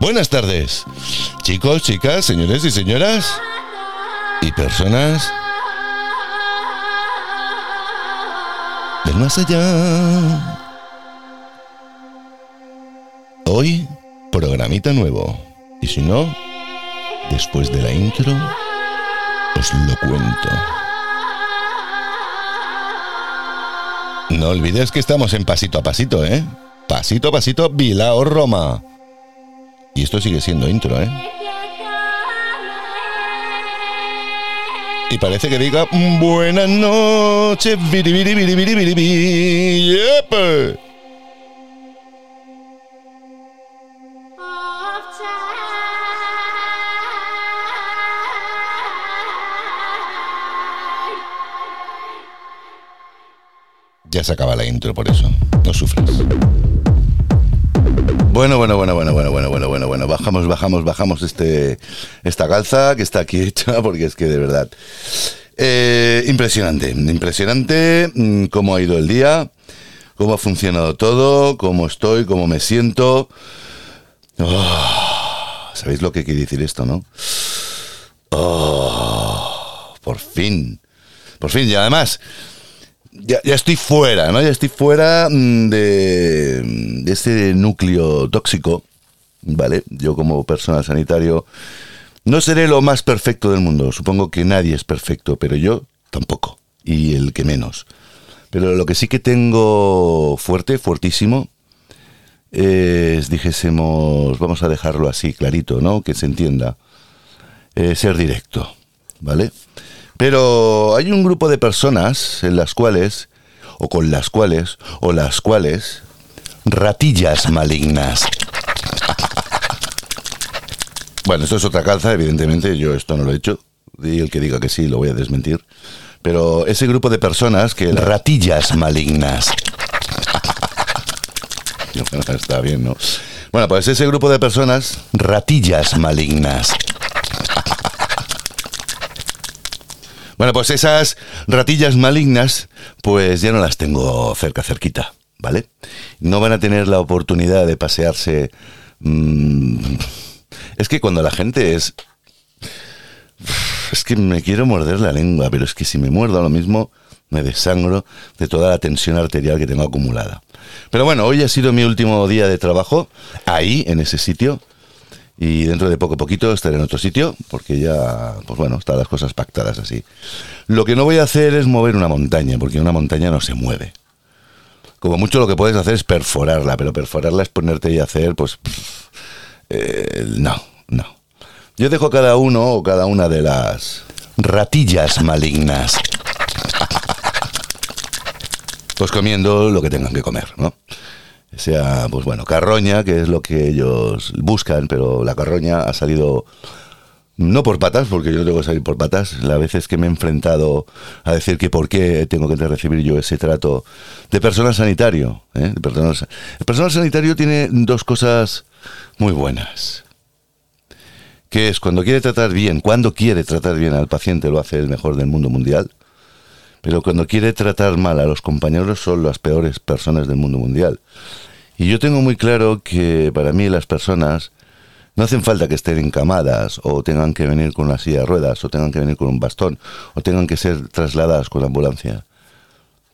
Buenas tardes, chicos, chicas, señores y señoras y personas del más allá. Hoy, programita nuevo. Y si no, después de la intro, os lo cuento. No olvides que estamos en pasito a pasito, ¿eh? Pasito a pasito, Bilao Roma. Y esto sigue siendo intro, ¿eh? Y parece que diga buenas noches. Yepe. Ya se acaba la intro por eso. No sufres. Bueno, bueno, bueno, bueno, bueno, bueno, bueno, bueno, bueno. Bajamos, bajamos, bajamos este, esta calza que está aquí hecha porque es que de verdad. Eh, impresionante, impresionante mm, cómo ha ido el día, cómo ha funcionado todo, cómo estoy, cómo me siento. Oh, ¿Sabéis lo que quiere decir esto, no? Oh, por fin, por fin, y además ya, ya, estoy fuera, ¿no? Ya estoy fuera mm, de, de este núcleo tóxico, ¿vale? Yo como personal sanitario no seré lo más perfecto del mundo. Supongo que nadie es perfecto, pero yo tampoco. Y el que menos. Pero lo que sí que tengo fuerte, fuertísimo, es, dijésemos, vamos a dejarlo así, clarito, ¿no? Que se entienda. Eh, ser directo, ¿vale? Pero hay un grupo de personas en las cuales, o con las cuales, o las cuales, ratillas malignas. bueno, esto es otra calza, evidentemente, yo esto no lo he hecho, y el que diga que sí lo voy a desmentir. Pero ese grupo de personas que... Ratillas malignas. Está bien, ¿no? Bueno, pues ese grupo de personas... Ratillas malignas. Bueno, pues esas ratillas malignas, pues ya no las tengo cerca, cerquita, ¿vale? No van a tener la oportunidad de pasearse. Mmm, es que cuando la gente es. Es que me quiero morder la lengua, pero es que si me muerdo lo mismo, me desangro de toda la tensión arterial que tengo acumulada. Pero bueno, hoy ha sido mi último día de trabajo, ahí, en ese sitio, y dentro de poco poquito estaré en otro sitio, porque ya, pues bueno, están las cosas pactadas así. Lo que no voy a hacer es mover una montaña, porque una montaña no se mueve. Como mucho lo que puedes hacer es perforarla, pero perforarla es ponerte y hacer, pues, eh, no, no. Yo dejo a cada uno o cada una de las ratillas malignas. Pues comiendo lo que tengan que comer, ¿no? Sea, pues bueno, carroña, que es lo que ellos buscan, pero la carroña ha salido no por patas, porque yo tengo que salir por patas. La veces que me he enfrentado a decir que por qué tengo que recibir yo ese trato de personal sanitario. ¿eh? De el personal sanitario tiene dos cosas muy buenas. Que es cuando quiere tratar bien, cuando quiere tratar bien al paciente, lo hace el mejor del mundo mundial. Pero cuando quiere tratar mal a los compañeros son las peores personas del mundo mundial. Y yo tengo muy claro que para mí las personas no hacen falta que estén encamadas o tengan que venir con una silla de ruedas o tengan que venir con un bastón o tengan que ser trasladadas con la ambulancia.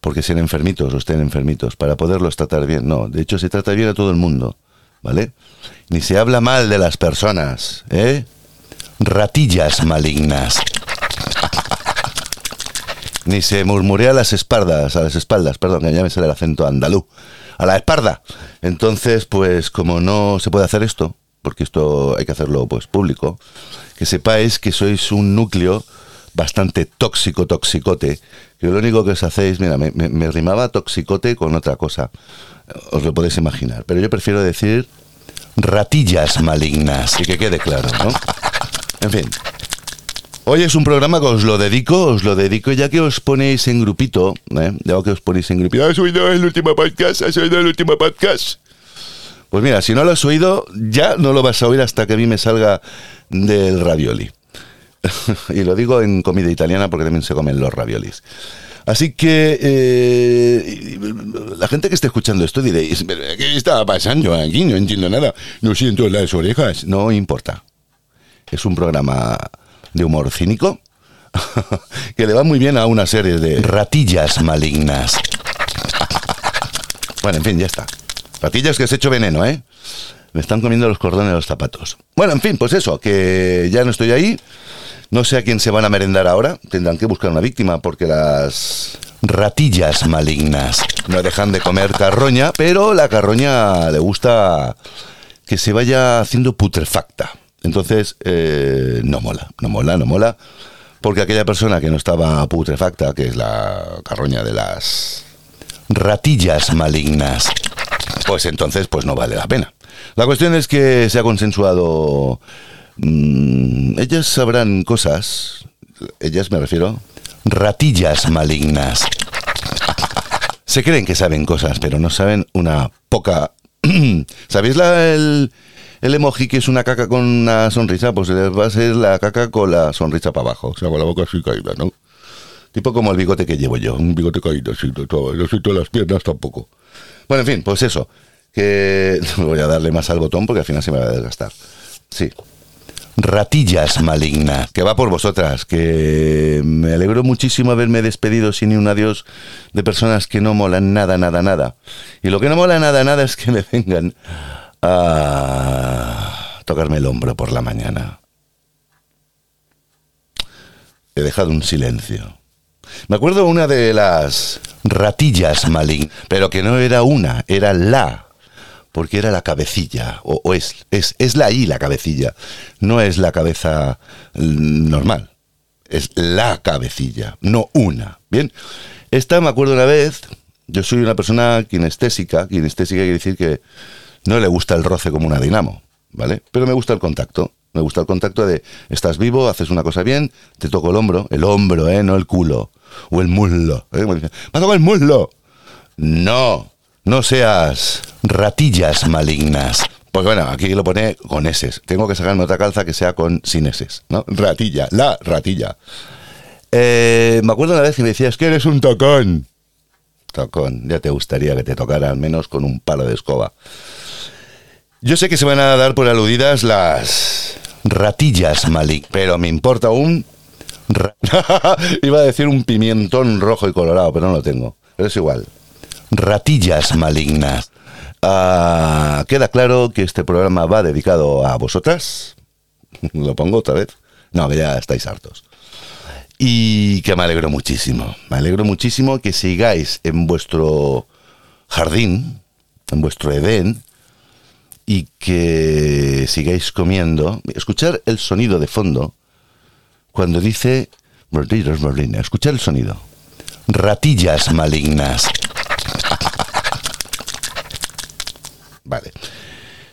Porque sean enfermitos o estén enfermitos para poderlos tratar bien. No, de hecho se trata bien a todo el mundo. ¿Vale? Ni se habla mal de las personas, ¿eh? Ratillas malignas ni se murmurea a las espaldas, a las espaldas, perdón, que ya me sale el acento andaluz, a la espalda. Entonces, pues como no se puede hacer esto, porque esto hay que hacerlo pues público, que sepáis que sois un núcleo bastante tóxico, toxicote, que lo único que os hacéis, mira, me, me rimaba toxicote con otra cosa, os lo podéis imaginar, pero yo prefiero decir ratillas malignas, y que quede claro, ¿no? En fin, Hoy es un programa que os lo dedico, os lo dedico ya que os ponéis en grupito, ¿eh? ya que os ponéis en grupito. ¿Has oído el último podcast? ¿Has oído el último podcast? Pues mira, si no lo has oído, ya no lo vas a oír hasta que a mí me salga del ravioli. y lo digo en comida italiana porque también se comen los raviolis. Así que eh, la gente que esté escuchando esto diréis, ¿qué está pasando aquí? No entiendo nada. No siento las orejas. No importa. Es un programa de humor cínico que le va muy bien a una serie de ratillas malignas. bueno, en fin, ya está. Ratillas que se hecho veneno, ¿eh? Me están comiendo los cordones de los zapatos. Bueno, en fin, pues eso, que ya no estoy ahí. No sé a quién se van a merendar ahora. Tendrán que buscar una víctima porque las ratillas malignas no dejan de comer carroña, pero la carroña le gusta que se vaya haciendo putrefacta. Entonces, eh, no mola, no mola, no mola. Porque aquella persona que no estaba putrefacta, que es la carroña de las ratillas malignas, pues entonces pues no vale la pena. La cuestión es que se ha consensuado Mm, ellas sabrán cosas. Ellas me refiero. Ratillas malignas. Se creen que saben cosas, pero no saben una poca. ¿Sabéis la, el, el emoji que es una caca con una sonrisa? Pues va a ser la caca con la sonrisa para abajo. O sea, con la boca así caída, ¿no? Tipo como el bigote que llevo yo. Un bigote caído, así, todo. Yo soy todas las piernas tampoco. Bueno, en fin, pues eso. Que voy a darle más al botón porque al final se me va a desgastar. Sí, ratillas malignas, que va por vosotras, que me alegro muchísimo haberme despedido sin ni un adiós de personas que no molan nada, nada, nada. Y lo que no mola nada, nada es que me vengan a tocarme el hombro por la mañana. He dejado un silencio. Me acuerdo una de las ratillas malignas, pero que no era una, era la porque era la cabecilla, o, es, es, es la I la cabecilla, no es la cabeza normal, es la cabecilla, no una. Bien, esta me acuerdo una vez, yo soy una persona kinestésica, kinestésica quiere decir que no le gusta el roce como una dinamo, ¿vale? Pero me gusta el contacto. Me gusta el contacto de estás vivo, haces una cosa bien, te toco el hombro, el hombro, ¿eh? No el culo. O el muslo. ¿eh? Me ha el muslo. No, no seas ratillas malignas. Pues bueno, aquí lo pone con S. Tengo que sacarme otra calza que sea con sin S, ¿no? Ratilla, la ratilla. Eh, me acuerdo una vez que me decías que eres un tocón. Tocón, ya te gustaría que te tocara al menos con un palo de escoba. Yo sé que se van a dar por aludidas las ratillas malignas, pero me importa un... Iba a decir un pimientón rojo y colorado, pero no lo tengo. Pero es igual ratillas malignas. Ah, queda claro que este programa va dedicado a vosotras. Lo pongo otra vez. No, ya estáis hartos. Y que me alegro muchísimo. Me alegro muchísimo que sigáis en vuestro jardín, en vuestro Edén, y que sigáis comiendo. Escuchar el sonido de fondo cuando dice Escuchar el sonido. Ratillas malignas. Vale.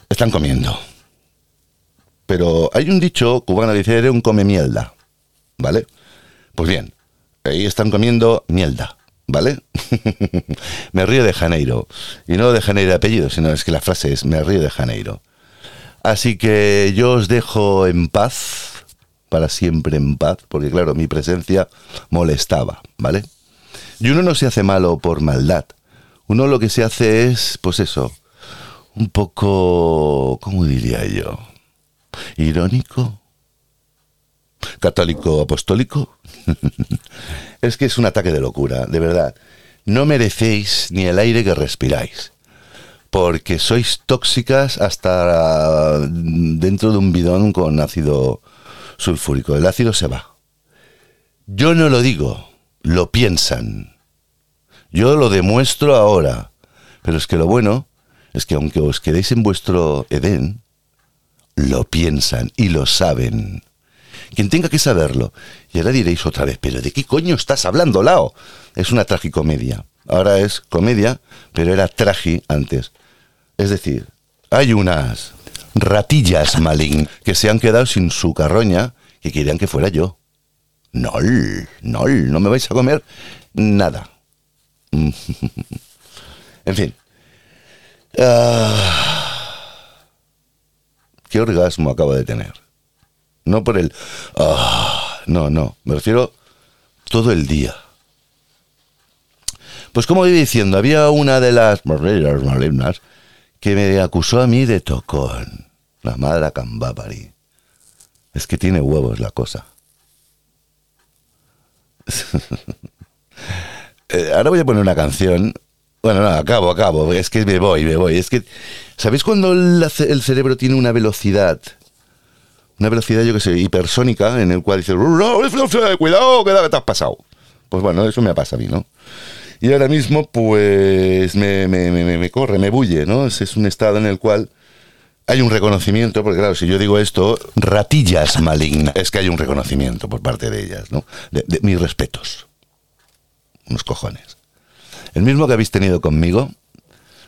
Están comiendo. Pero hay un dicho cubano dice, eres un come mielda. ¿Vale? Pues bien, ahí están comiendo mielda. ¿Vale? me río de Janeiro. Y no de Janeiro de apellido, sino es que la frase es me río de Janeiro. Así que yo os dejo en paz, para siempre en paz, porque claro, mi presencia molestaba, ¿vale? Y uno no se hace malo por maldad. Uno lo que se hace es, pues eso, un poco, ¿cómo diría yo? Irónico. Católico apostólico. es que es un ataque de locura, de verdad. No merecéis ni el aire que respiráis. Porque sois tóxicas hasta dentro de un bidón con ácido sulfúrico. El ácido se va. Yo no lo digo, lo piensan. Yo lo demuestro ahora. Pero es que lo bueno es que aunque os quedéis en vuestro Edén, lo piensan y lo saben. Quien tenga que saberlo. Y ahora diréis otra vez, pero ¿de qué coño estás hablando, Lao? Es una tragicomedia. Ahora es comedia, pero era tragi antes. Es decir, hay unas ratillas malignas que se han quedado sin su carroña que querían que fuera yo. No, no, no me vais a comer nada. en fin, Ah, ¿Qué orgasmo acabo de tener? No por el... Ah, no, no, me refiero todo el día. Pues como iba diciendo, había una de las malignas que me acusó a mí de tocón. La madre Cambapari. Es que tiene huevos la cosa. Eh, ahora voy a poner una canción. Bueno, no, acabo, acabo. Es que me voy, me voy. Es que, ¿sabéis cuando el, cerebro tiene una velocidad? Una velocidad, yo que sé, hipersónica, en el cual dice, cuidado, que te has pasado. Pues bueno, eso me pasa a mí, ¿no? Y ahora mismo, pues, me, me, me, me corre, me bulle, ¿no? Es, un estado en el cual hay un reconocimiento, porque claro, si yo digo esto, ratillas malignas, es que hay un reconocimiento por parte de ellas, ¿no? De, mis respetos. Unos cojones. El mismo que habéis tenido conmigo,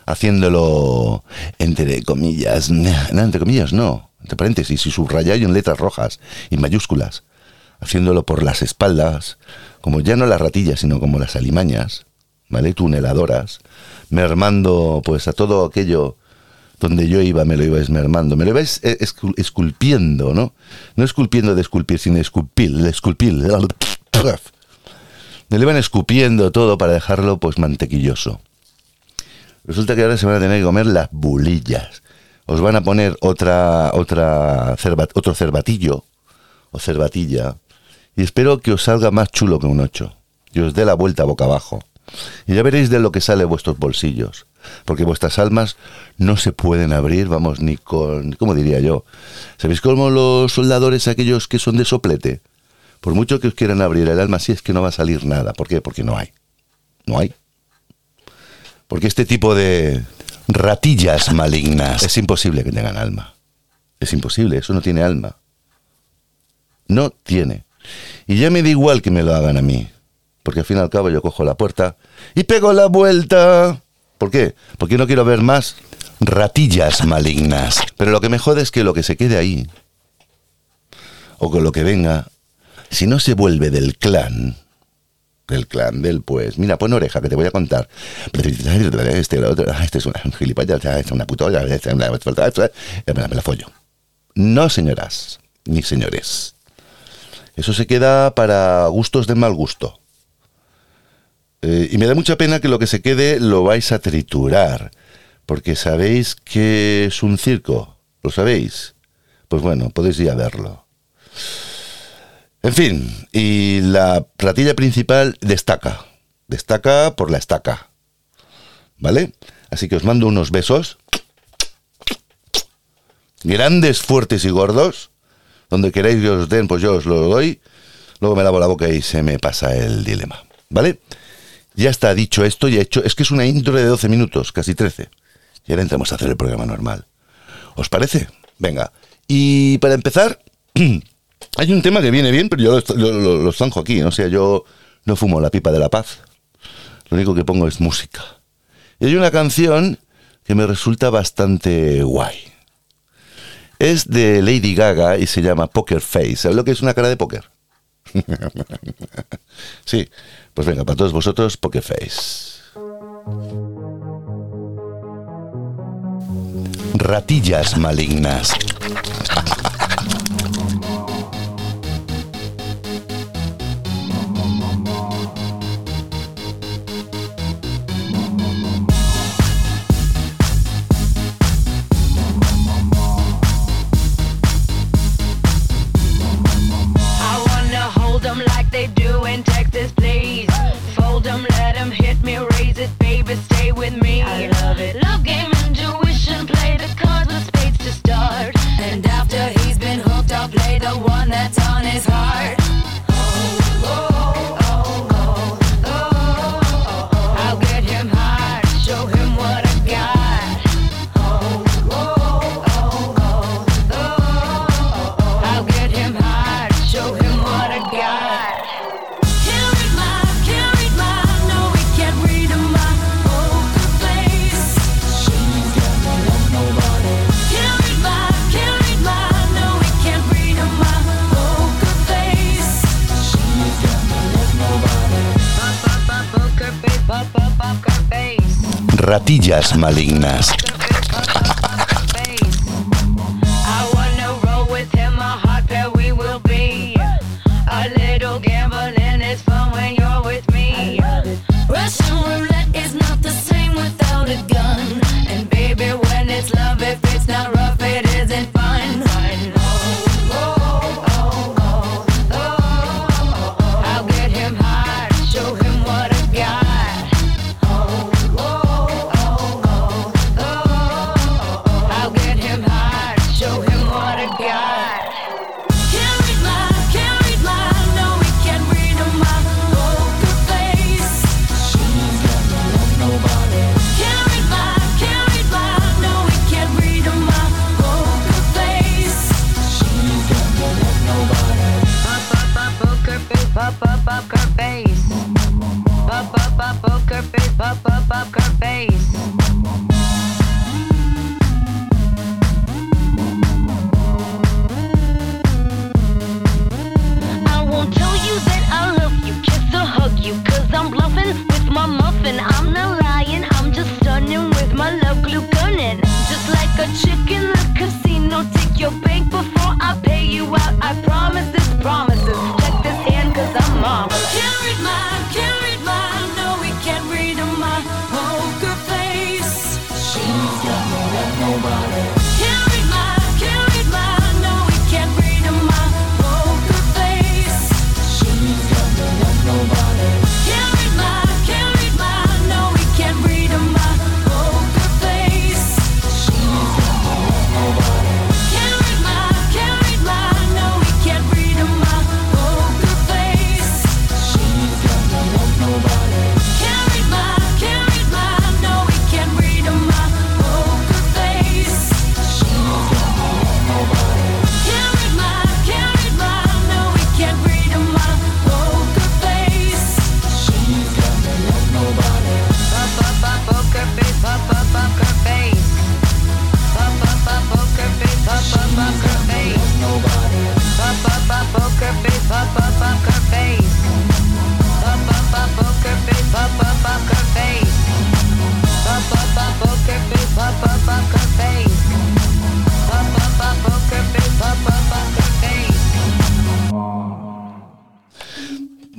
haciéndolo entre comillas, no, entre comillas no, entre paréntesis y subrayado en letras rojas y mayúsculas, haciéndolo por las espaldas, como ya no las ratillas, sino como las alimañas, ¿vale? Tuneladoras, mermando pues a todo aquello donde yo iba, me lo iba esmermando, me lo iba esculpiendo, ¿no? No esculpiendo de esculpir, sino esculpir, esculpir. Me lo iban escupiendo todo para dejarlo pues mantequilloso. Resulta que ahora se van a tener que comer las bulillas. Os van a poner otra, otra otro cervatillo o cervatilla y espero que os salga más chulo que un ocho y os dé la vuelta boca abajo. Y ya veréis de lo que sale vuestros bolsillos, porque vuestras almas no se pueden abrir, vamos, ni con, ¿cómo diría yo? ¿Sabéis cómo los soldadores aquellos que son de soplete? Por mucho que os quieran abrir el alma, sí es que no va a salir nada. ¿Por qué? Porque no hay. No hay. Porque este tipo de ratillas malignas es imposible que tengan alma. Es imposible, eso no tiene alma. No tiene. Y ya me da igual que me lo hagan a mí porque al fin y al cabo yo cojo la puerta y pego la vuelta. ¿Por qué? Porque no quiero ver más ratillas malignas. Pero lo que me jode es que lo que se quede ahí, o con lo que venga, si no se vuelve del clan, del clan, del pues, mira, pon oreja que te voy a contar. Este, este es una gilipollas, este es una putola, este es una... Me la follo. No, señoras, ni señores. Eso se queda para gustos de mal gusto. Eh, y me da mucha pena que lo que se quede lo vais a triturar, porque sabéis que es un circo, ¿lo sabéis? Pues bueno, podéis ir a verlo. En fin, y la platilla principal destaca, destaca por la estaca, ¿vale? Así que os mando unos besos, grandes, fuertes y gordos, donde queráis que os den, pues yo os lo doy, luego me lavo la boca y se me pasa el dilema, ¿vale? Ya está dicho esto y hecho. Es que es una intro de 12 minutos, casi 13. Y ahora entramos a hacer el programa normal. ¿Os parece? Venga. Y para empezar, hay un tema que viene bien, pero yo lo, zanjo aquí. O sea, yo no fumo la pipa de la paz. Lo único que pongo es música. Y hay una canción que me resulta bastante guay. Es de Lady Gaga y se llama Poker Face. ¿Sabes lo que es una cara de póker? sí, pues venga, para todos vosotros, Pokerface. Ratillas malignas. Ratillas malignas.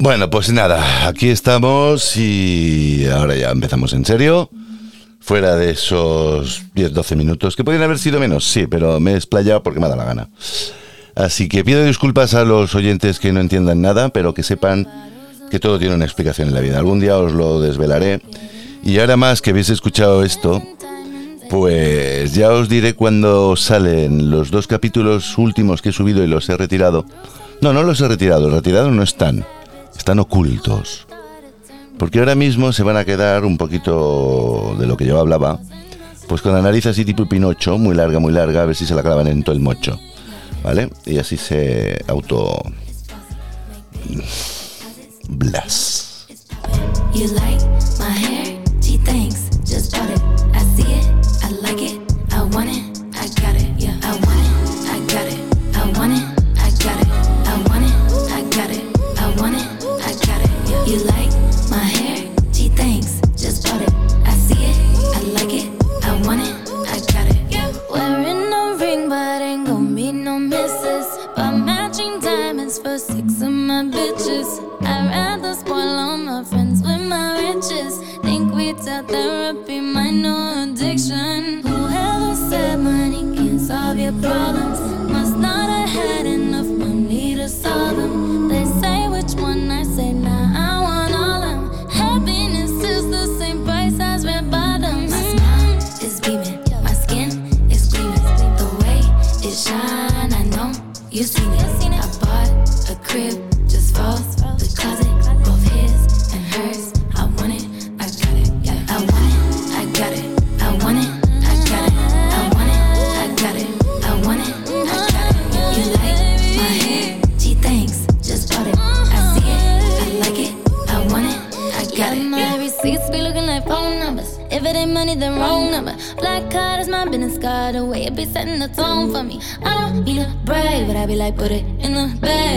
Bueno, pues nada, aquí estamos y ahora ya empezamos en serio. Fuera de esos 10-12 minutos, que podrían haber sido menos, sí, pero me he explayado porque me da la gana. Así que pido disculpas a los oyentes que no entiendan nada, pero que sepan que todo tiene una explicación en la vida. Algún día os lo desvelaré. Y ahora más que habéis escuchado esto, pues ya os diré cuando salen los dos capítulos últimos que he subido y los he retirado. No, no los he retirado, retirados no están están ocultos. Porque ahora mismo se van a quedar un poquito de lo que yo hablaba, pues con la nariz así tipo Pinocho, muy larga, muy larga, a ver si se la clavan en todo el mocho. ¿Vale? Y así se auto... Blas.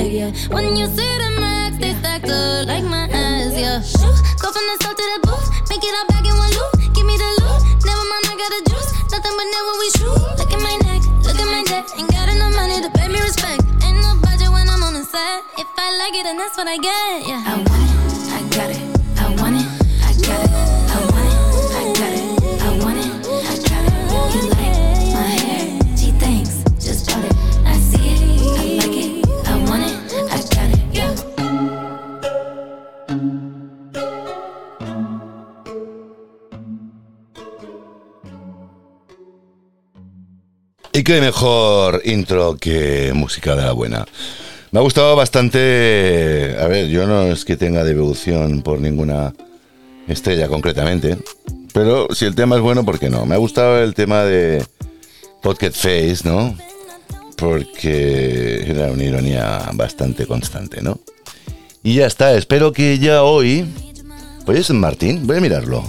yeah. When you see the max, they stacked up like my eyes. yeah. Go from the south to the booth, make it all back in one loop. Give me the loot, never mind, I got the juice. Nothing but never we shoot. Look at my neck, look at my neck. Ain't got enough money to pay me respect. Ain't no budget when I'm on the set. If I like it, then that's what I get, yeah. I want it, I got it. Qué mejor intro que música de la buena. Me ha gustado bastante. A ver, yo no es que tenga devolución por ninguna estrella concretamente. Pero si el tema es bueno, ¿por qué no? Me ha gustado el tema de Podcast Face, ¿no? Porque era una ironía bastante constante, ¿no? Y ya está, espero que ya hoy. Pues es Martín, voy a mirarlo.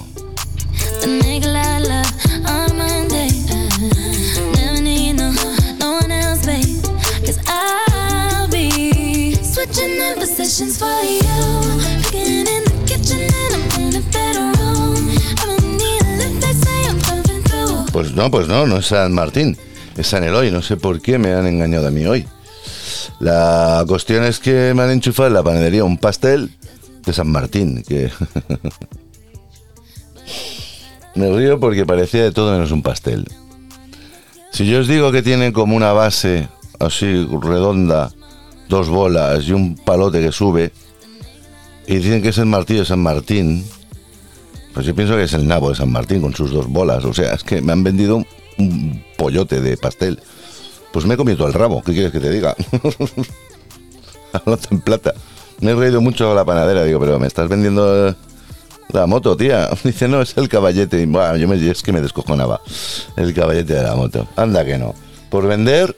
Pues no, pues no, no es San Martín, es San Eloy. No sé por qué me han engañado a mí hoy. La cuestión es que me han enchufado en la panadería un pastel de San Martín, que... me río porque parecía de todo menos un pastel. Si yo os digo que tiene como una base así redonda, dos bolas y un palote que sube, y dicen que es el martillo de San Martín, pues yo pienso que es el nabo de San Martín con sus dos bolas. O sea, es que me han vendido un pollote de pastel. Pues me he comido el rabo. ¿Qué quieres que te diga? en plata. Me he reído mucho la panadera. Digo, pero me estás vendiendo la moto, tía. Dice, no, es el caballete. Y, yo me, es que me descojonaba. El caballete de la moto. Anda que no. Por vender,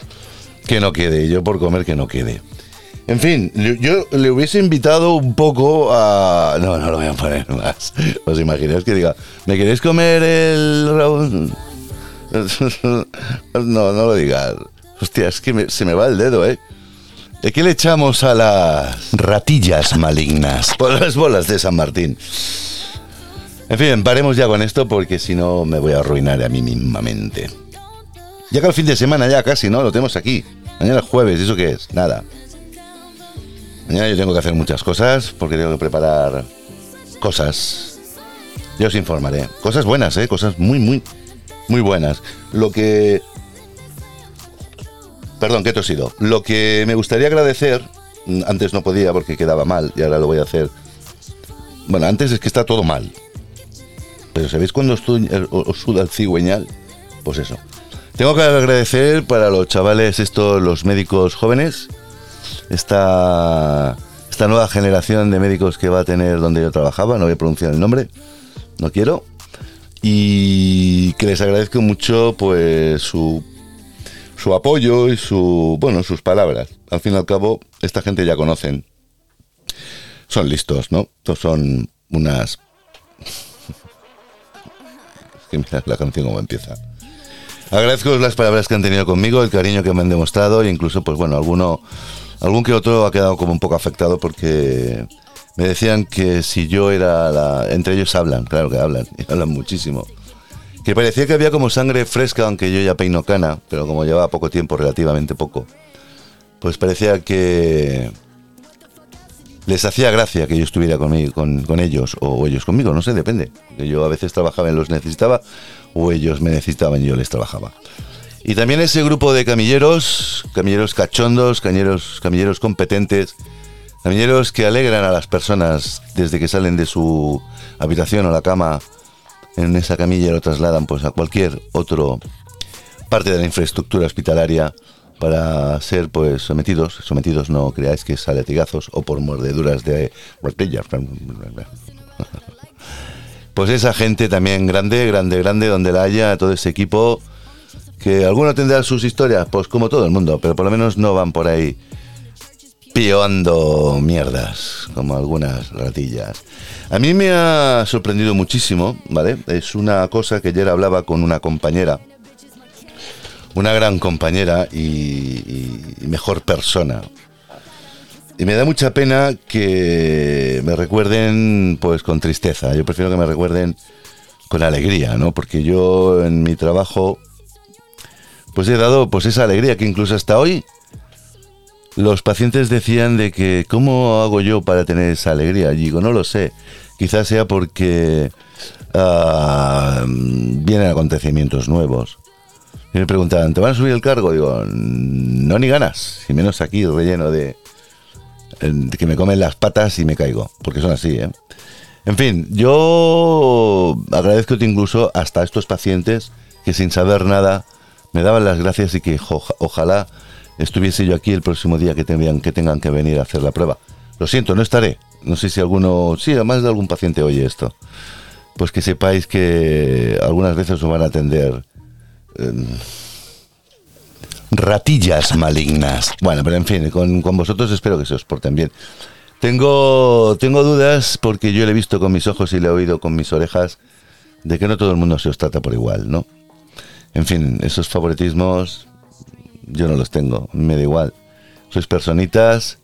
que no quede. Y yo por comer, que no quede. En fin, yo le hubiese invitado un poco a... No, no lo voy a poner más. ¿Os imagináis que diga, ¿me queréis comer el... No, no lo digas. Hostia, es que se me va el dedo, ¿eh? ¿De qué le echamos a las ratillas malignas? Por las bolas de San Martín. En fin, paremos ya con esto porque si no me voy a arruinar a mí mismamente. Ya que el fin de semana ya casi, ¿no? Lo tenemos aquí. Mañana es jueves, ¿y eso qué es? Nada. Mañana yo tengo que hacer muchas cosas porque tengo que preparar cosas. Yo os informaré. Cosas buenas, ¿eh? Cosas muy, muy, muy buenas. Lo que... Perdón, que he tosido. Lo que me gustaría agradecer, antes no podía porque quedaba mal y ahora lo voy a hacer. Bueno, antes es que está todo mal. Pero ¿sabéis cuando estoy, os suda el cigüeñal? Pues eso. Tengo que agradecer para los chavales estos, los médicos jóvenes, esta, esta nueva generación de médicos que va a tener donde yo trabajaba, no voy a pronunciar el nombre, no quiero, y que les agradezco mucho pues su, su apoyo y su, bueno, sus palabras. Al fin y al cabo, esta gente ya conocen, son listos, ¿no? Son unas... la canción como empieza. Agradezco las palabras que han tenido conmigo, el cariño que me han demostrado e incluso, pues bueno, alguno, algún que otro ha quedado como un poco afectado porque me decían que si yo era la... Entre ellos hablan, claro que hablan, y hablan muchísimo. Que parecía que había como sangre fresca, aunque yo ya peino cana, pero como llevaba poco tiempo, relativamente poco, pues parecía que les hacía gracia que yo estuviera conmigo, con, ellos, o ellos conmigo, no sé, depende. Yo a veces trabajaba y los necesitaba, o ellos me necesitaban y yo les trabajaba. Y también ese grupo de camilleros, camilleros cachondos, camilleros, competentes, camilleros que alegran a las personas desde que salen de su habitación o la cama. En esa camilla lo trasladan pues a cualquier otro parte de la infraestructura hospitalaria para ser pues sometidos, sometidos no creáis que sale tigazos o por mordeduras de pues esa gente también grande, grande, grande, donde la haya, todo ese equipo, que alguno tendrá sus historias, pues como todo el mundo, pero por lo menos no van por ahí pioando mierdas, como algunas ratillas. A mí me ha sorprendido muchísimo, ¿vale? Es una cosa que ayer hablaba con una compañera, una gran compañera y, y mejor persona, y me da mucha pena que me recuerden pues con tristeza. Yo prefiero que me recuerden con alegría, ¿no? Porque yo en mi trabajo pues he dado pues esa alegría que incluso hasta hoy los pacientes decían de que ¿cómo hago yo para tener esa alegría? Y digo, no lo sé. Quizás sea porque uh, vienen acontecimientos nuevos. Y me preguntaban, ¿te van a subir el cargo? Digo, no ni ganas, y menos aquí relleno de, que me comen las patas y me caigo, porque son así, ¿eh? En fin, yo agradezco incluso hasta estos pacientes que sin saber nada me daban las gracias y que ojalá estuviese yo aquí el próximo día que tengan, que venir a hacer la prueba. Lo siento, no estaré. No sé si alguno, sí, además de algún paciente oye esto. Pues que sepáis que algunas veces os van a atender. Eh, ratillas malignas. Bueno, pero en fin, con, vosotros espero que se os porten bien. Tengo, tengo dudas porque yo le he visto con mis ojos y le he oído con mis orejas de que no todo el mundo se os trata por igual, ¿no? En fin, esos favoritismos yo no los tengo, me da igual. Sois personitas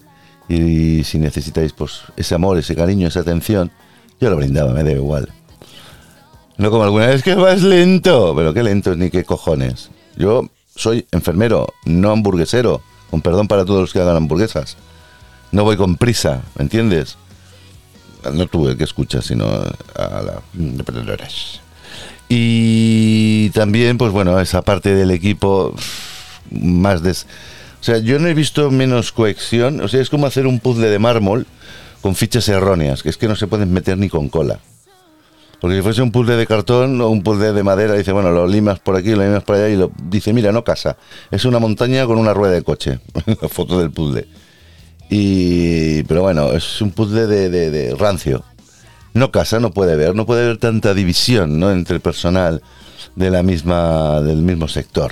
y, si necesitáis pues ese amor, ese cariño, esa atención, yo lo brindaba, me da igual. No como alguna vez que vas lento, pero qué lento ni qué cojones. Yo soy enfermero, no hamburguesero. Con perdón para todos los que hagan hamburguesas. No voy con prisa, ¿me entiendes? No el que escuchas, sino a la... Y también, pues bueno, esa parte del equipo más des... O sea, yo no he visto menos cohesión. O sea, es como hacer un puzzle de mármol con fichas erróneas, que es que no se pueden meter ni con cola. Porque si fuese un puzzle de cartón o un puzzle de madera, dice, bueno, lo limas por aquí, lo limas por allá y lo dice, mira, no casa. Es una montaña con una rueda de coche. la foto del puzzle. Y, pero bueno, es un puzzle de, de, rancio. No casa, no puede ver, no puede haber tanta división ¿no? entre el personal de la misma, del mismo sector,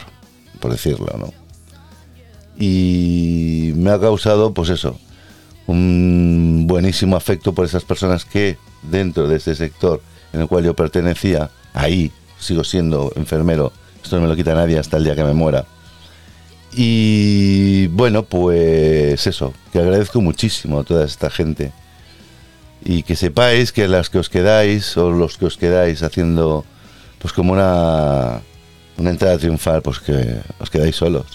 por decirlo, ¿no? Y me ha causado, pues eso, un buenísimo afecto por esas personas que dentro de ese sector en el cual yo pertenecía, ahí sigo siendo enfermero, esto no me lo quita nadie hasta el día que me muera. Y bueno, pues eso, que agradezco muchísimo a toda esta gente. Y que sepáis que las que os quedáis, o los que os quedáis haciendo, pues como una, una entrada triunfal, pues que os quedáis solos.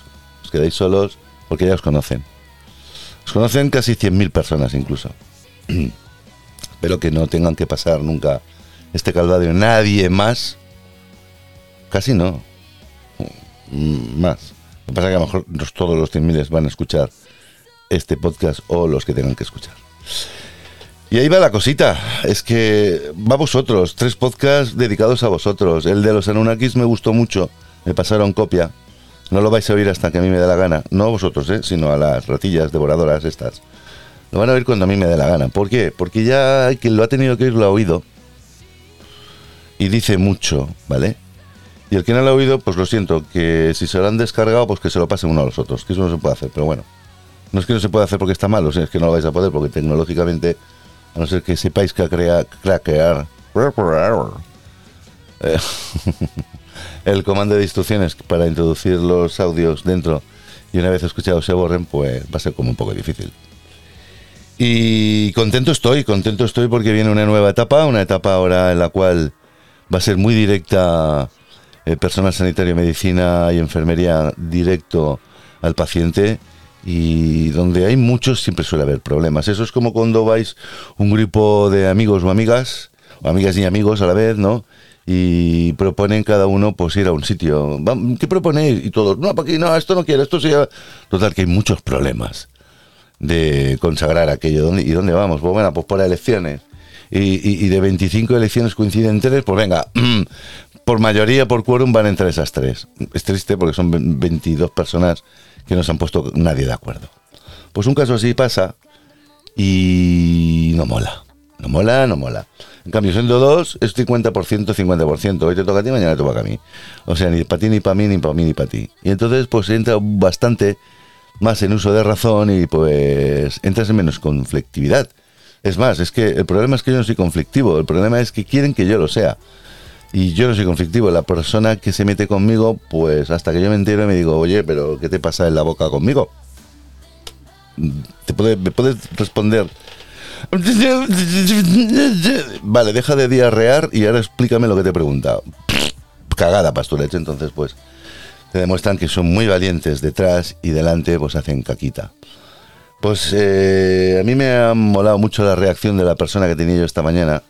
Os quedáis solos porque ya os conocen. Os conocen casi 100.000 personas incluso. Espero que no tengan que pasar nunca este calvario. Nadie más. Casi no. Mm, Más. Lo que pasa es que a lo mejor todos los 100.000 van a escuchar este podcast o los que tengan que escuchar. Y ahí va la cosita. Es que va vosotros. Tres podcasts dedicados a vosotros. El de los Anunnakis me gustó mucho. Me pasaron copia. No lo vais a oír hasta que a mí me dé la gana. No a vosotros, ¿eh? sino a las ratillas devoradoras estas. Lo van a oír cuando a mí me dé la gana. ¿Por qué? Porque ya quien lo ha tenido que oír lo ha oído. Y dice mucho, ¿vale? Y el que no lo ha oído, pues lo siento, que si se lo han descargado, pues que se lo pasen uno a los otros. Que eso no se puede hacer, pero bueno. No es que no se pueda hacer porque está malo, es que no lo vais a poder porque tecnológicamente, a no ser que sepáis que craquear. Eh, el comando de instrucciones para introducir los audios dentro. Y una vez escuchados se borren, pues va a ser como un poco difícil. Y contento estoy, contento estoy porque viene una nueva etapa, una etapa ahora en la cual va a ser muy directa eh, personal sanitario, medicina y enfermería directo al paciente y donde hay muchos siempre suele haber problemas. Eso es como cuando vais un grupo de amigos o amigas, o amigas y amigos a la vez, ¿no? Y proponen cada uno pues ir a un sitio. ¿Qué proponéis? Y todos, no, para aquí, no, esto no quiero, esto sí. Total, que hay muchos problemas de consagrar aquello. ¿Dónde- ¿Y dónde vamos? Pues bueno, pues por elecciones. Y, y- de 25 elecciones coinciden tres, pues venga, por mayoría, por quórum van a entrar esas tres. Es triste porque son ve- 22 personas que no se han puesto nadie de acuerdo. Pues un caso así pasa y no mola. No mola, no mola. En cambio, siendo dos, es 50%, 50%. Hoy te toca a ti, mañana te toca a mí. O sea, ni para ti, ni para mí, ni para mí, ni para ti. Y entonces, pues entra bastante más en uso de razón y pues entras en menos conflictividad. Es más, es que el problema es que yo no soy conflictivo, el problema es que quieren que yo lo sea. Y yo no soy conflictivo, la persona que se mete conmigo, pues hasta que yo me entero me digo, oye, pero ¿qué te pasa en la boca conmigo? ¿Te ¿Me puedes responder? Vale, deja de diarrear y ahora explícame lo que te he preguntado. Cagada para tu leche, entonces pues te demuestran que son muy valientes detrás y delante pues hacen caquita. Pues eh, a mí me ha molado mucho la reacción de la persona que tenía yo esta mañana,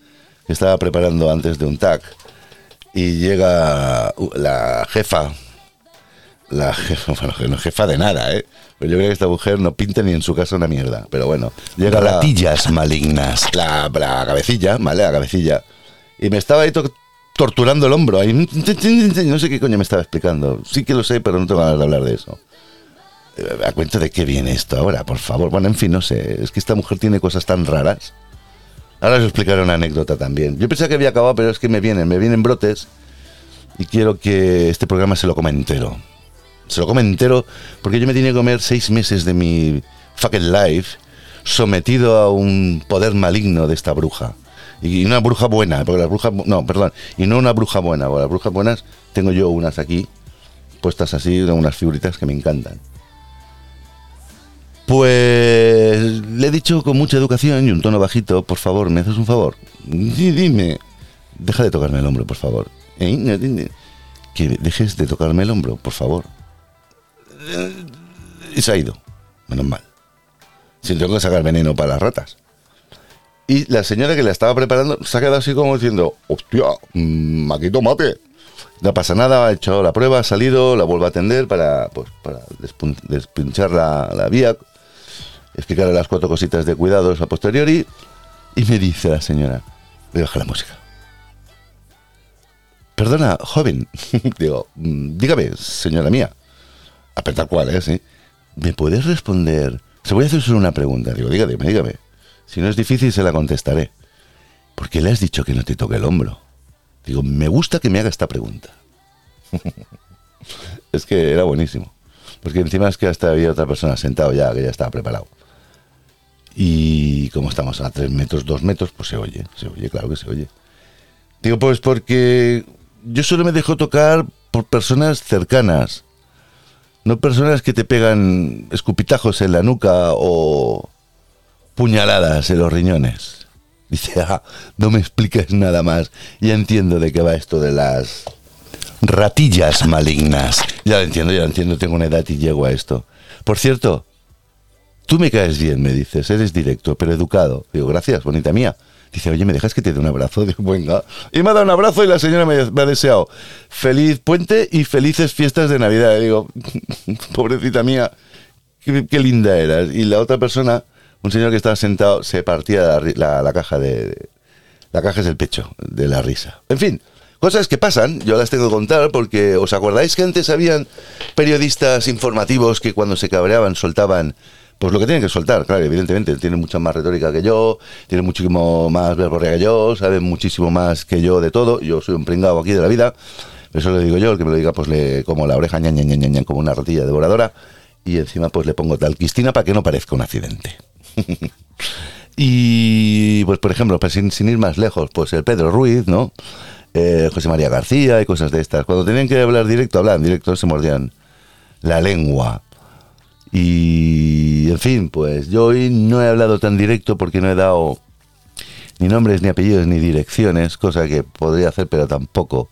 que estaba preparando antes de un tag, y llega uh, la jefa, la jefa, bueno, que no es jefa de nada, ¿eh? Pero yo creo que esta mujer no pinta ni en su casa una mierda, pero bueno, llega la, Ratillas malignas. la, la cabecilla, ¿vale? La cabecilla. Y me estaba ahí to- torturando el hombro. Ahí, no sé qué coño me estaba explicando. Sí que lo sé, pero no tengo ganas de hablar de eso. Eh, ¿A cuenta de qué viene esto ahora, por favor? Bueno, en fin, no sé. Es que esta mujer tiene cosas tan raras. Ahora os explicaré una anécdota también. Yo pensaba que había acabado, pero es que me vienen, me vienen brotes. Y quiero que este programa se lo coma entero. Se lo come entero porque yo me tenía que comer seis meses de mi fucking life sometido a un poder maligno de esta bruja. Y una bruja buena, porque las brujas... No, perdón. Y no una bruja buena, porque las brujas buenas tengo yo unas aquí, puestas así, unas figuritas que me encantan. Pues le he dicho con mucha educación y un tono bajito, por favor, ¿me haces un favor? Dime. Deja de tocarme el hombro, por favor. ¿Eh? Que dejes de tocarme el hombro, por favor. Y se ha ido. Menos mal. Si tengo que sacar veneno para las ratas. Y la señora que la estaba preparando se ha quedado así como diciendo, hostia, mm, aquí tomate. No pasa nada, ha hecho la prueba, ha salido, la vuelvo a atender para, pues, despinchar la vía, explicarle las cuatro cositas de cuidados a posteriori. Y me dice la señora, voy a bajar la música. Perdona, joven. Digo, "Mm, dígame, señora mía. Apretar cuál, ¿eh? ¿Me puedes responder? Se voy a hacer solo una pregunta. Digo, dígame, dígame. Si no es difícil, se la contestaré. ¿Por qué le has dicho que no te toque el hombro? Digo, me gusta que me haga esta pregunta. es que era buenísimo. Porque encima es que hasta había otra persona sentado ya, que ya estaba preparado. Y como estamos a tres metros, dos metros, pues se oye, se oye, claro que se oye. Digo, pues porque yo solo me dejo tocar por personas cercanas. No personas que te pegan escupitajos en la nuca o puñaladas en los riñones. Dice, ah, no me expliques nada más. Ya entiendo de qué va esto de las... Ratillas malignas. Ya lo entiendo, ya lo entiendo. Tengo una edad y llego a esto. Por cierto, tú me caes bien, me dices, eres directo, pero educado. Digo, gracias, bonita mía. Dice, oye, ¿me dejas que te dé un abrazo? Digo, venga. Y me ha dado un abrazo y la señora me, ha deseado feliz puente y felices fiestas de Navidad. Digo, pobrecita mía, qué, linda eras. Y la otra persona, un señor que estaba sentado, se partía la caja de, de- La caja es el pecho de la risa. En fin, cosas que pasan, yo las tengo que contar porque ¿os acordáis que antes habían periodistas informativos que cuando se cabreaban soltaban pues lo que tienen que soltar, claro, evidentemente, tienen mucha más retórica que yo, tienen muchísimo más verborrea que yo, saben muchísimo más que yo de todo, yo soy un pringado aquí de la vida, eso le digo yo, el que me lo diga pues le como la oreja ña, ña, como una ratilla devoradora y encima pues le pongo talquistina para que no parezca un accidente. Y, pues, por ejemplo, pues, sin, sin ir más lejos, pues el Pedro Ruiz, ¿no? Eh, José María García y cosas de estas. Cuando tenían que hablar directo, hablaban directo, se mordían la lengua. Y, en fin, pues yo hoy no he hablado tan directo porque no he dado ni nombres, ni apellidos, ni direcciones, cosa que podría hacer, pero tampoco.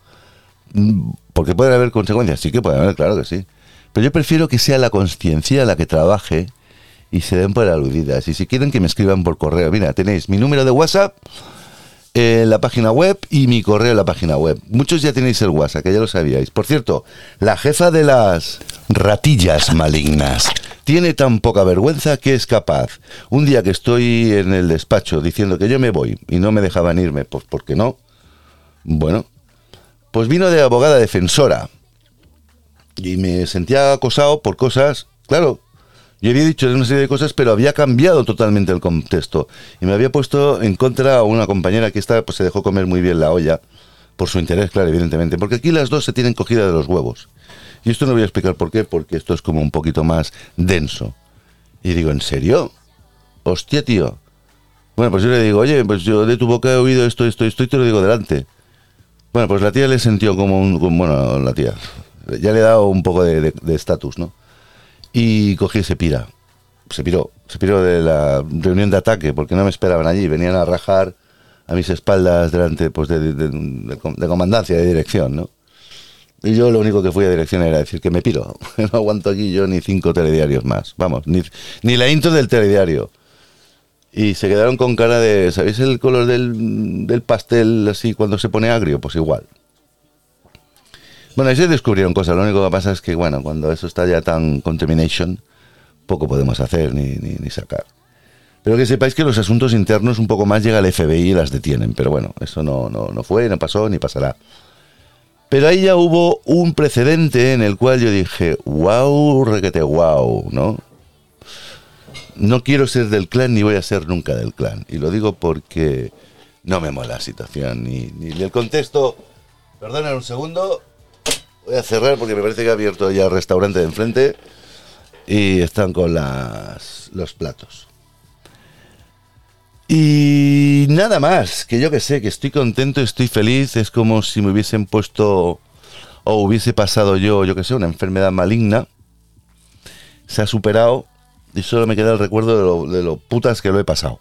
Mm, Porque pueden haber consecuencias, sí que pueden haber, claro que sí. Pero yo prefiero que sea la conciencia la que trabaje y se den por aludidas. Y si quieren que me escriban por correo, mira, tenéis mi número de WhatsApp en la página web y mi correo en la página web. Muchos ya tenéis el WhatsApp, que ya lo sabíais. Por cierto, la jefa de las Ratillas malignas. Tiene tan poca vergüenza que es capaz. Un día que estoy en el despacho diciendo que yo me voy y no me dejaban irme, pues porque no. Bueno, pues vino de abogada defensora y me sentía acosado por cosas, claro. Yo había dicho una serie de cosas, pero había cambiado totalmente el contexto. Y me había puesto en contra a una compañera que esta pues, se dejó comer muy bien la olla, por su interés, claro, evidentemente. Porque aquí las dos se tienen cogida de los huevos. Y esto no voy a explicar por qué, porque esto es como un poquito más denso. Y digo, ¿en serio? Hostia, tío. Bueno, pues yo le digo, oye, pues yo de tu boca he oído esto, esto, esto, y te lo digo delante. Bueno, pues la tía le sintió como un... bueno, la tía. Ya le he dado un poco de estatus, ¿no? Y cogí y se pira. Se piró. Se piró de la reunión de ataque porque no me esperaban allí. Venían a rajar a mis espaldas delante pues, de, de comandancia, de dirección, ¿no? Y yo lo único que fui a dirección era decir que me piro. No aguanto aquí yo ni cinco telediarios más. Vamos, ni, ni la intro del telediario. Y se quedaron con cara de, ¿sabéis el color del, del pastel así cuando se pone agrio? Pues igual. Bueno, ahí se descubrieron cosas. Lo único que pasa es que, bueno, cuando eso está ya tan contamination, poco podemos hacer ni, ni, ni sacar. Pero que sepáis que los asuntos internos un poco más llega el FBI y las detienen. Pero bueno, eso no, no, no fue, no pasó, ni pasará. Pero ahí ya hubo un precedente en el cual yo dije, wow, requete wow, ¿no? No quiero ser del clan ni voy a ser nunca del clan. Y lo digo porque no me mola la situación ni, ni el contexto. Perdona un segundo. Voy a cerrar porque me parece que ha abierto ya el restaurante de enfrente y están con las, los platos. Y nada más, que yo que sé, que estoy contento, estoy feliz, es como si me hubiesen puesto o hubiese pasado yo, yo que sé, una enfermedad maligna. Se ha superado y solo me queda el recuerdo de lo, de lo putas que lo he pasado.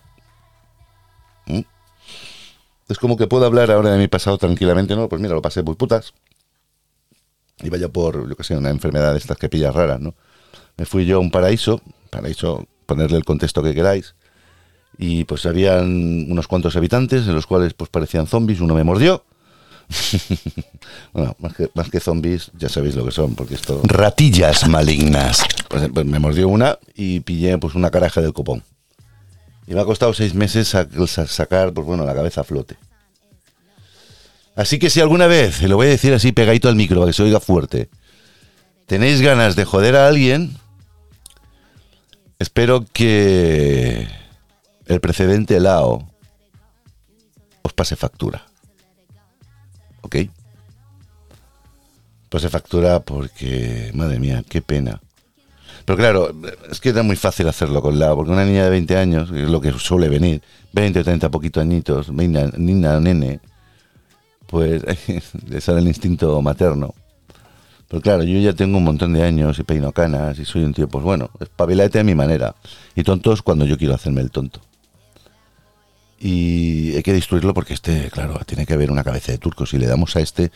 ¿Mm? Es como que puedo hablar ahora de mi pasado tranquilamente, ¿no? Pues mira, lo pasé muy putas. Iba yo por, yo que sé, una enfermedad de estas que pillas raras, ¿no? Me fui yo a un paraíso, paraíso, ponerle el contexto que queráis, y pues habían unos cuantos habitantes en los cuales pues parecían zombies, uno me mordió. bueno, más que, más que zombies, ya sabéis lo que son, porque esto... Ratillas malignas. Pues, pues me mordió una y pillé pues una caraja del copón. Y me ha costado seis meses sa- sacar, pues bueno, la cabeza a flote. Así que si alguna vez, y lo voy a decir así pegadito al micro para que se oiga fuerte, tenéis ganas de joder a alguien, espero que el precedente Lao os pase factura. ¿Ok? Pase factura porque, madre mía, qué pena. Pero claro, es que era muy fácil hacerlo con Lao, porque una niña de 20 años, que es lo que suele venir, 20 o 30 poquitos añitos, niña, niña nene, pues le sale el instinto materno. Pero claro, yo ya tengo un montón de años y peino canas y soy un tío, pues bueno, espabilate a mi manera. Y tontos cuando yo quiero hacerme el tonto. Y hay que destruirlo porque este, claro, tiene que haber una cabeza de turco. Si le damos a este,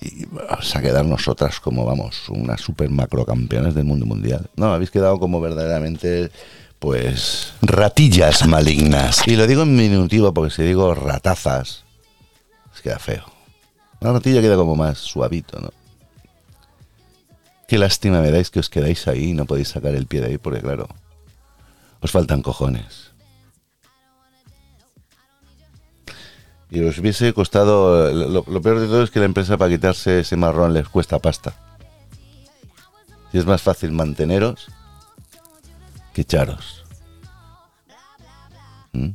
y vamos a quedar nosotras como, vamos, unas super macro campeonas del mundo mundial. No, habéis quedado como verdaderamente pues... Ratillas malignas. Y lo digo en diminutivo porque si digo ratazas, es queda feo. La ratilla queda como más suavito, ¿no? Qué lástima me dais que os quedáis ahí y no podéis sacar el pie de ahí porque, claro, os faltan cojones. Y os hubiese costado. Lo, lo peor de todo es que la empresa para quitarse ese marrón les cuesta pasta. Y es más fácil manteneros que echaros. ¿Mm?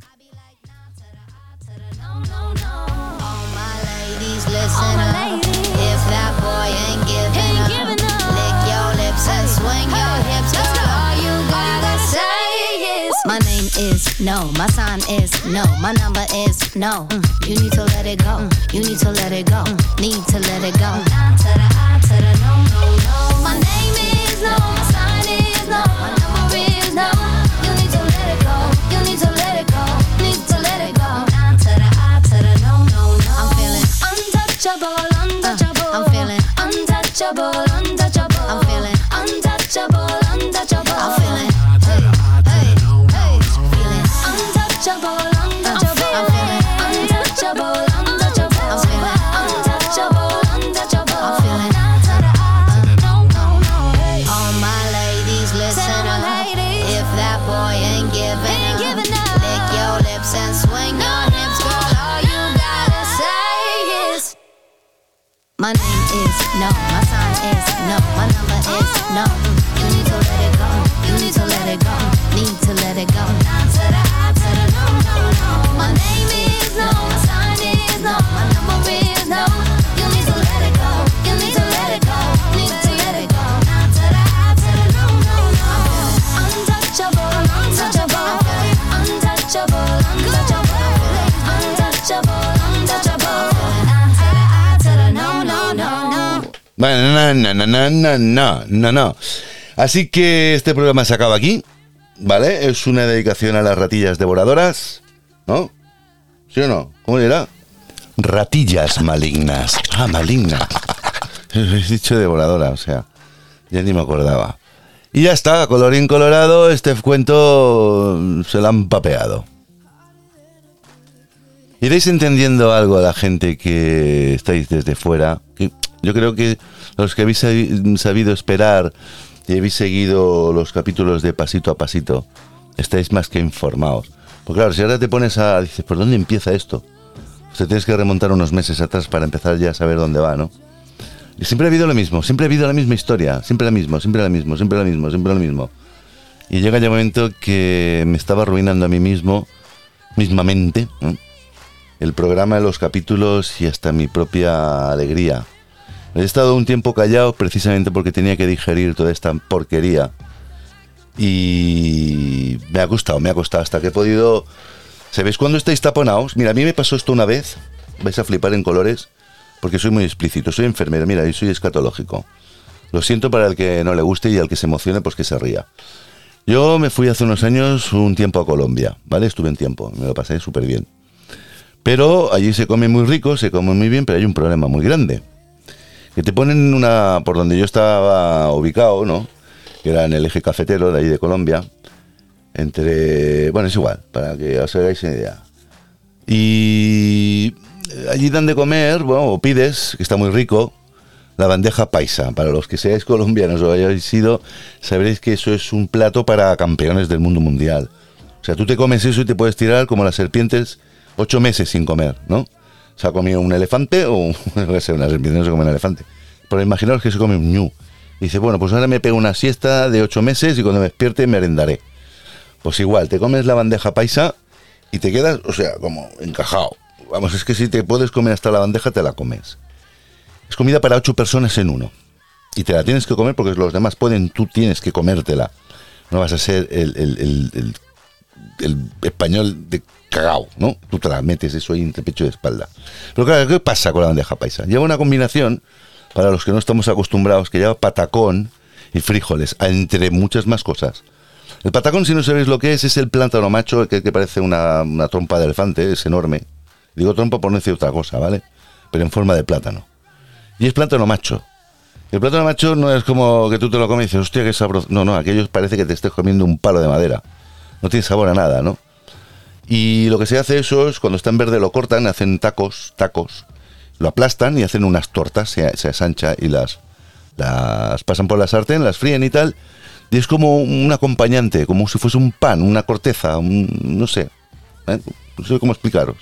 My name is no, my sign is no, my number is no. Mm, You need to let it go. Mm. You need to let it go. Mm. Need to let it go. Nah to the I to the no, no, no. My name is no, my sign is no, my number is no. You need to let it go. You need to let it go. Need to let it go. Nah to the I to the no, no, no. Uh, I'm feeling untouchable, untouchable. I'm feeling untouchable, untouchable. I'm feeling untouchable, untouchable. No, No, no, no, no, no, no, no. Así que este programa se acaba aquí, ¿vale? Es una dedicación a las ratillas devoradoras, ¿no? ¿Sí o no? ¿Cómo era? Ratillas malignas. Ah, malignas. He dicho devoradora, o sea, ya ni me acordaba. Y ya está, colorín colorado, este cuento se lo han papeado. Iréis entendiendo algo a la gente que estáis desde fuera yo creo que los que habéis sabi- sabido esperar y habéis seguido los capítulos de pasito a pasito, estáis más que informados. Porque claro, si ahora te pones a... Dices, ¿por dónde empieza esto? O sea, tienes que remontar unos meses atrás para empezar ya a saber dónde va, ¿no? Y siempre ha habido lo mismo, siempre ha habido la misma historia, siempre lo mismo, siempre lo mismo, siempre lo mismo, siempre lo mismo. Y llega ya un momento que me estaba arruinando a mí mismo, mismamente, ¿no? el programa de los capítulos y hasta mi propia alegría. He estado un tiempo callado precisamente porque tenía que digerir toda esta porquería. Y me ha costado, me ha costado hasta que he podido... ¿Sabéis cuando estáis taponados? Mira, a mí me pasó esto una vez, vais a flipar en colores, porque soy muy explícito, soy enfermero, mira, y soy escatológico. Lo siento para el que no le guste y al que se emocione, pues que se ría. Yo me fui hace unos años un tiempo a Colombia, ¿vale? Estuve un tiempo, me lo pasé súper bien. Pero allí se come muy rico, se come muy bien, pero hay un problema muy grande. Que te ponen una, por donde yo estaba ubicado, ¿no? Que era en el eje cafetero de ahí de Colombia. Entre, bueno, es igual, para que os hagáis una idea. Y allí dan de comer, bueno, o pides, que está muy rico, la bandeja paisa. Para los que seáis colombianos o hayáis sido, sabréis que eso es un plato para campeones del mundo mundial. O sea, tú te comes eso y te puedes tirar como las serpientes ocho meses sin comer, ¿no? Se ha comido un elefante o, un elefante. Pero imaginaos que se come un ñu. Y dice, bueno, pues ahora me pego una siesta de ocho meses y cuando me despierte merendaré. Pues igual, te comes la bandeja paisa y te quedas, o sea, como encajado. Vamos, es que si te puedes comer hasta la bandeja, te la comes. Es comida para ocho personas en uno. Y te la tienes que comer porque los demás pueden, tú tienes que comértela. No vas a ser el- el- el español de cagao, ¿no? Tú te la metes eso ahí entre pecho y espalda. Pero claro, ¿qué pasa con la bandeja paisa? Lleva una combinación, para los que no estamos acostumbrados, que lleva patacón y frijoles, entre muchas más cosas. El patacón, si no sabéis lo que es, es el plátano macho, que, que parece una, trompa de elefante, es enorme. Digo trompa por no decir otra cosa, ¿vale? Pero en forma de plátano. Y es plátano macho. El plátano macho no es como que tú te lo comes y dices, hostia, qué sabroso. No, no, aquello parece que te estés comiendo un palo de madera. no tiene sabor a nada, ¿no? Y lo que se hace eso es cuando está en verde lo cortan, hacen tacos, tacos, lo aplastan y hacen unas tortas, se, se asancha y las, las pasan por la sartén, las fríen y tal. Y es como un acompañante, como si fuese un pan, una corteza, un- no sé, ¿eh? no sé cómo explicaros.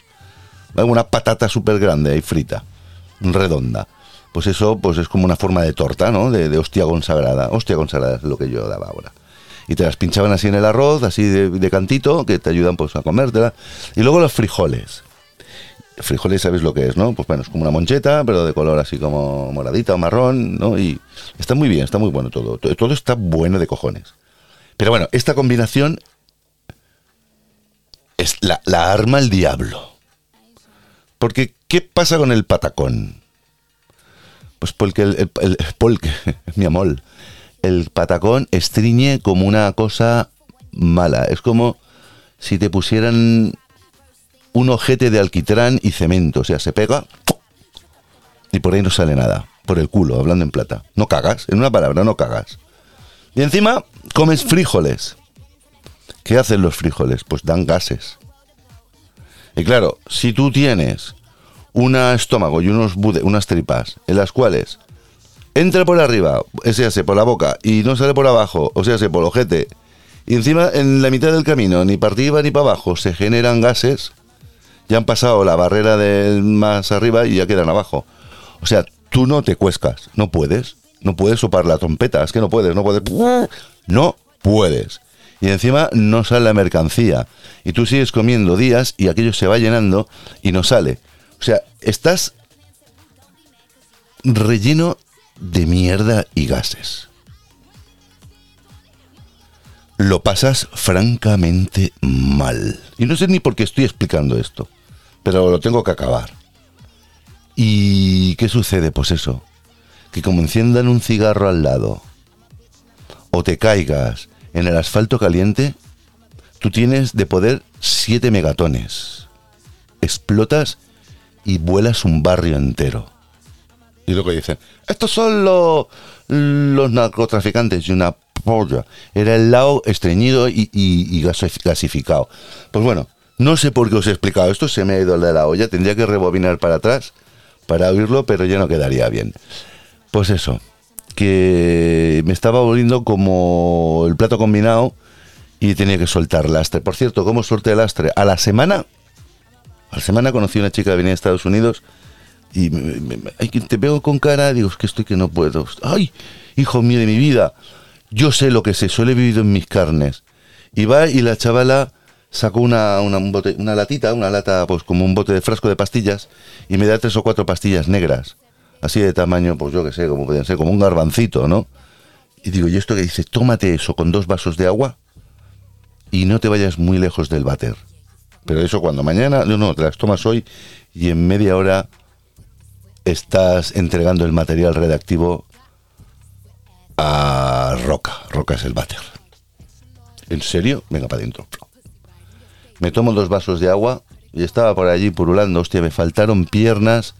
¿Vale? Una patata súper grande ahí frita, redonda. Pues eso pues es como una forma de torta, ¿no? De, de hostia consagrada. Hostia consagrada es lo que yo daba ahora. Y te las pinchaban así en el arroz, así de, cantito, que te ayudan pues a comértela. Y luego los frijoles. Frijoles, ¿sabes lo que es, no? Pues bueno, es como una moncheta, pero de color así como moradita o marrón, ¿no? Y está muy bien, está muy bueno todo. To- Todo está bueno de cojones. Pero bueno, esta combinación es la, la arma el diablo. Porque, ¿qué pasa con el patacón? Pues porque el, el, mi amor, el patacón estriñe como una cosa mala. Es como si te pusieran un ojete de alquitrán y cemento. O sea, se pega y por ahí no sale nada. Por el culo, hablando en plata. No cagas, en una palabra, no cagas. Y encima comes frijoles. ¿Qué hacen los frijoles? Pues dan gases. Y claro, si tú tienes un estómago y unos bude- unas tripas en las cuales entra por arriba, o sea, se por la boca y no sale por abajo, o sea, se por el ojete, y encima en la mitad del camino, ni para arriba ni para abajo, se generan gases, ya han pasado la barrera del más arriba y ya quedan abajo. O sea, tú no te cuescas, no puedes, no puedes sopar la trompeta, es que no puedes, no puedes, no puedes. Y encima no sale la mercancía. Y tú sigues comiendo días y aquello se va llenando y no sale. O sea, estás relleno de mierda y gases. Lo pasas francamente mal. Y no sé ni por qué estoy explicando esto, pero lo tengo que acabar. ¿Y qué sucede? Pues eso, que como enciendan un cigarro al lado o te caigas en el asfalto caliente, tú tienes de poder 7 megatones. Explotas y vuelas un barrio entero. Y que dicen, estos son los, los narcotraficantes y una polla. Era el lado estreñido y, y- y gasif- gasificado. Pues bueno, no sé por qué os he explicado esto, se me ha ido de la olla, tendría que rebobinar para atrás para oírlo, pero ya no quedaría bien. Pues eso, que me estaba volviendo como el plato combinado y tenía que soltar lastre. Por cierto, ¿cómo solté el lastre? A la semana, a la semana conocí a una chica que venía de Estados Unidos y me, me- me- ay, que te veo con cara, digo, es que estoy que no puedo. Ay, hijo mío de mi vida, yo sé lo que sé, solo he vivido en mis carnes. Y va y la chavala sacó una, una, una latita, una lata, pues como un bote de frasco de pastillas, y me da tres o cuatro pastillas negras, así de tamaño, pues yo que sé, como pueden ser, como un garbancito, ¿no? Y digo, ¿y esto que dice? Tómate eso con dos vasos de agua y no te vayas muy lejos del váter. Pero eso cuando mañana, no, no, te las tomas hoy y en media hora estás entregando el material redactivo a Roca. Roca es el váter. ¿En serio? Venga para adentro. Me tomo dos vasos de agua y estaba por allí purulando. Hostia, me faltaron piernas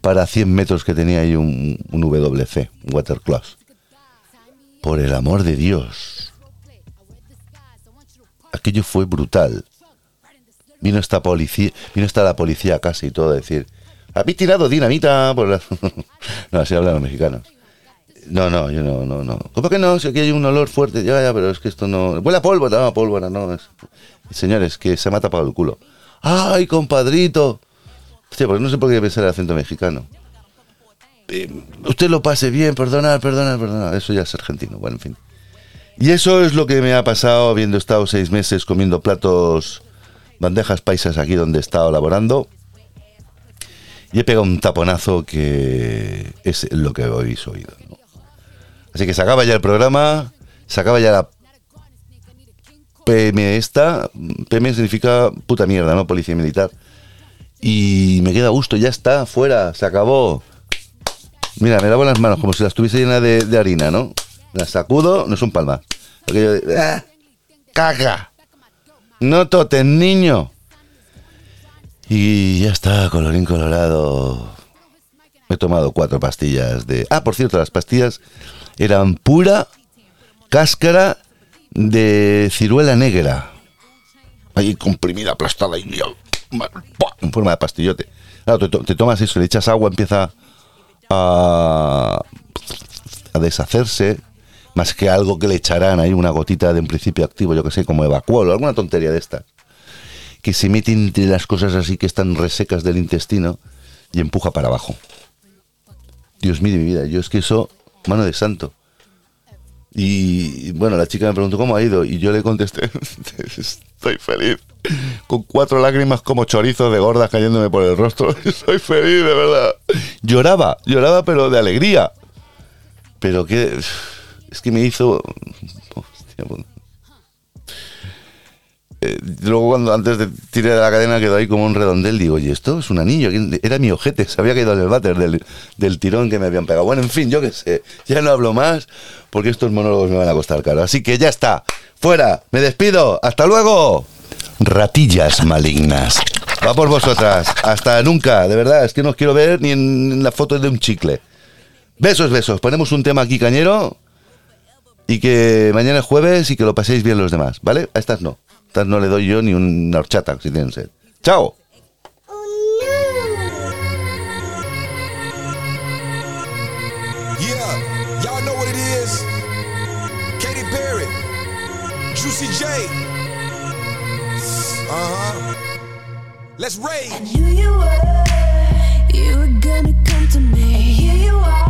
para 100 metros que tenía ahí un, un WC, un water closet. Por el amor de Dios. Aquello fue brutal. Vino esta policía, vino esta la policía a casa y todo a decir, ¿habéis tirado dinamita por la... no, así hablan los mexicanos. No, no, yo no, no, no. ¿Cómo que no? Si aquí hay un olor fuerte. Ya, ya, pero es que esto no... Huele a pólvora, no, pólvora, no. Es... Señores, que se me ha tapado el culo. ¡Ay, compadrito! Hostia, pues no sé por qué pensar el acento mexicano. Eh, usted lo pase bien, perdonar, perdonar, perdonar. Eso ya es argentino, bueno, en fin. Y eso es lo que me ha pasado habiendo estado seis meses comiendo platos, bandejas paisas aquí donde he estado laborando. Y he pegado un taponazo que es lo que habéis oído. ¿no? Así que se acaba ya el programa, se acaba ya la PM esta. PM significa puta mierda, ¿no? Policía militar. Y me queda gusto, ya está, fuera, se acabó. Mira, me lavo las manos como si las tuviese llenas de, harina, ¿no? Las sacudo, no son palmas. Aquello de, ¡ah! ¡Caga! No totes, niño. Y ya está, colorín colorado. He tomado cuatro pastillas de... Ah, por cierto, las pastillas eran pura cáscara de ciruela negra. ahí comprimida, aplastada, y en forma de pastillote. Claro, te, te tomas eso, le echas agua, empieza a, a deshacerse, más que algo que le echarán ahí, una gotita de un principio activo, yo que sé, como evacuol o alguna tontería de esta, que se mete entre las cosas así que están resecas del intestino y empuja para abajo. Dios mío mi vida, yo es que eso, mano de santo. Y bueno, la chica me preguntó cómo ha ido y yo le contesté, estoy feliz. Con cuatro lágrimas como chorizos de gordas cayéndome por el rostro. Soy feliz, de verdad. Lloraba, lloraba pero de alegría. Pero que es que me hizo... Hostia. Eh, luego cuando antes de tirar de la cadena quedó ahí como un redondel, digo, oye, esto es un anillo, ¿quién- era mi ojete, se había caído en el váter del, del tirón que me habían pegado. Bueno, en fin, yo qué sé, ya no hablo más porque estos monólogos me van a costar caro. Así que ya está, fuera, me despido, hasta luego. Ratillas malignas. Va por vosotras, hasta nunca, de verdad, es que no os quiero ver ni en la foto de un chicle. Besos, besos, ponemos un tema aquí cañero y que mañana es jueves y que lo paséis bien los demás, ¿vale? A estas no. Estas no le doy yo ni una horchata si tienen sed. ¡Chao! Yeah, y'all know what it is. Katy Perry, Juicy J. Uh huh. Let's rage. knew you were, you were gonna come to me. And here you are,